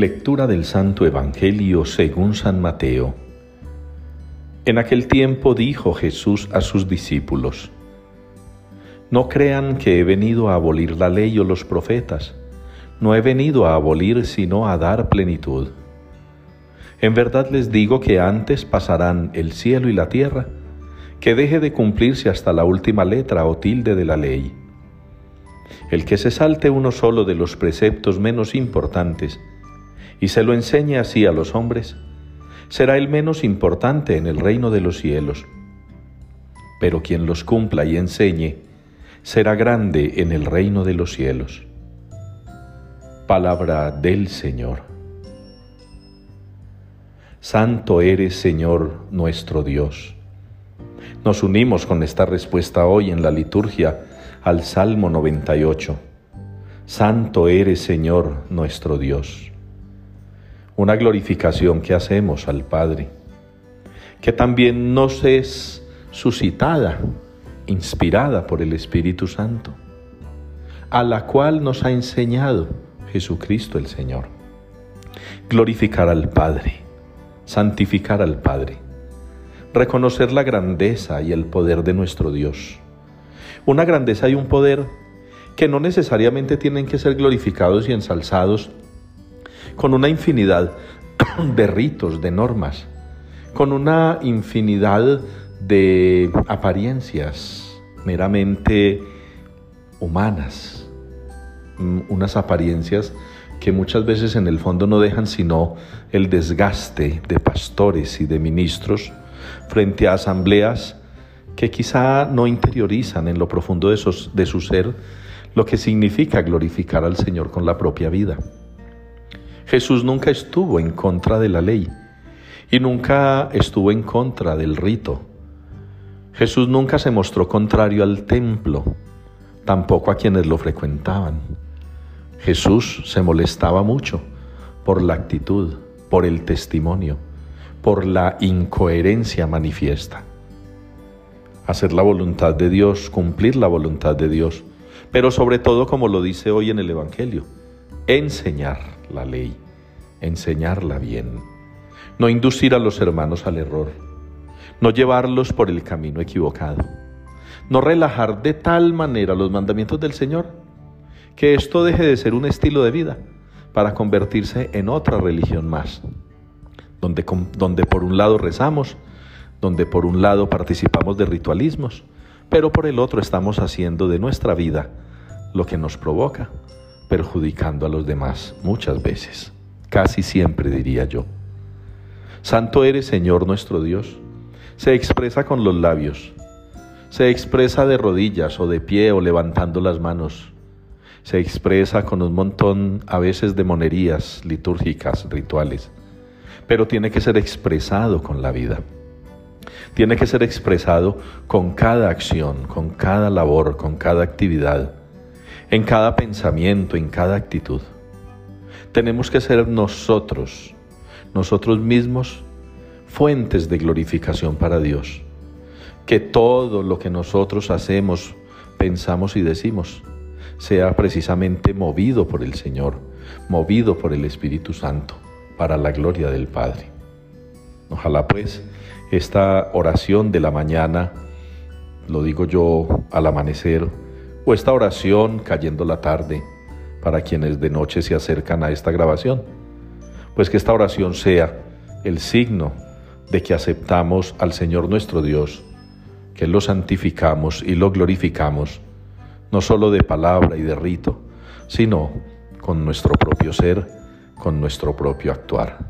Lectura del Santo Evangelio según San Mateo. En aquel tiempo dijo Jesús a sus discípulos, No crean que he venido a abolir la ley o los profetas, no he venido a abolir sino a dar plenitud. En verdad les digo que antes pasarán el cielo y la tierra, que deje de cumplirse hasta la última letra o tilde de la ley. El que se salte uno solo de los preceptos menos importantes, y se lo enseñe así a los hombres, será el menos importante en el reino de los cielos. Pero quien los cumpla y enseñe, será grande en el reino de los cielos. Palabra del Señor. Santo eres, Señor, nuestro Dios. Nos unimos con esta respuesta hoy en la liturgia al Salmo 98. Santo eres, Señor, nuestro Dios una glorificación que hacemos al Padre, que también nos es suscitada, inspirada por el Espíritu Santo, a la cual nos ha enseñado Jesucristo el Señor. Glorificar al Padre, santificar al Padre, reconocer la grandeza y el poder de nuestro Dios. Una grandeza y un poder que no necesariamente tienen que ser glorificados y ensalzados con una infinidad de ritos, de normas, con una infinidad de apariencias meramente humanas, mm, unas apariencias que muchas veces en el fondo no dejan sino el desgaste de pastores y de ministros frente a asambleas que quizá no interiorizan en lo profundo de, de su ser lo que significa glorificar al Señor con la propia vida. Jesús nunca estuvo en contra de la ley y nunca estuvo en contra del rito. Jesús nunca se mostró contrario al templo, tampoco a quienes lo frecuentaban. Jesús se molestaba mucho por la actitud, por el testimonio, por la incoherencia manifiesta. Hacer la voluntad de Dios, cumplir la voluntad de Dios, pero sobre todo como lo dice hoy en el Evangelio, enseñar la ley, enseñarla bien, no inducir a los hermanos al error, no llevarlos por el camino equivocado, no relajar de tal manera los mandamientos del Señor que esto deje de ser un estilo de vida para convertirse en otra religión más, donde, donde por un lado rezamos, donde por un lado participamos de ritualismos, pero por el otro estamos haciendo de nuestra vida lo que nos provoca perjudicando a los demás muchas veces, casi siempre diría yo. Santo eres Señor nuestro Dios. Se expresa con los labios, se expresa de rodillas o de pie o levantando las manos, se expresa con un montón a veces de monerías litúrgicas, rituales, pero tiene que ser expresado con la vida. Tiene que ser expresado con cada acción, con cada labor, con cada actividad en cada pensamiento, en cada actitud. Tenemos que ser nosotros, nosotros mismos, fuentes de glorificación para Dios. Que todo lo que nosotros hacemos, pensamos y decimos sea precisamente movido por el Señor, movido por el Espíritu Santo, para la gloria del Padre. Ojalá pues esta oración de la mañana, lo digo yo al amanecer, o esta oración cayendo la tarde para quienes de noche se acercan a esta grabación. Pues que esta oración sea el signo de que aceptamos al Señor nuestro Dios, que lo santificamos y lo glorificamos, no solo de palabra y de rito, sino con nuestro propio ser, con nuestro propio actuar.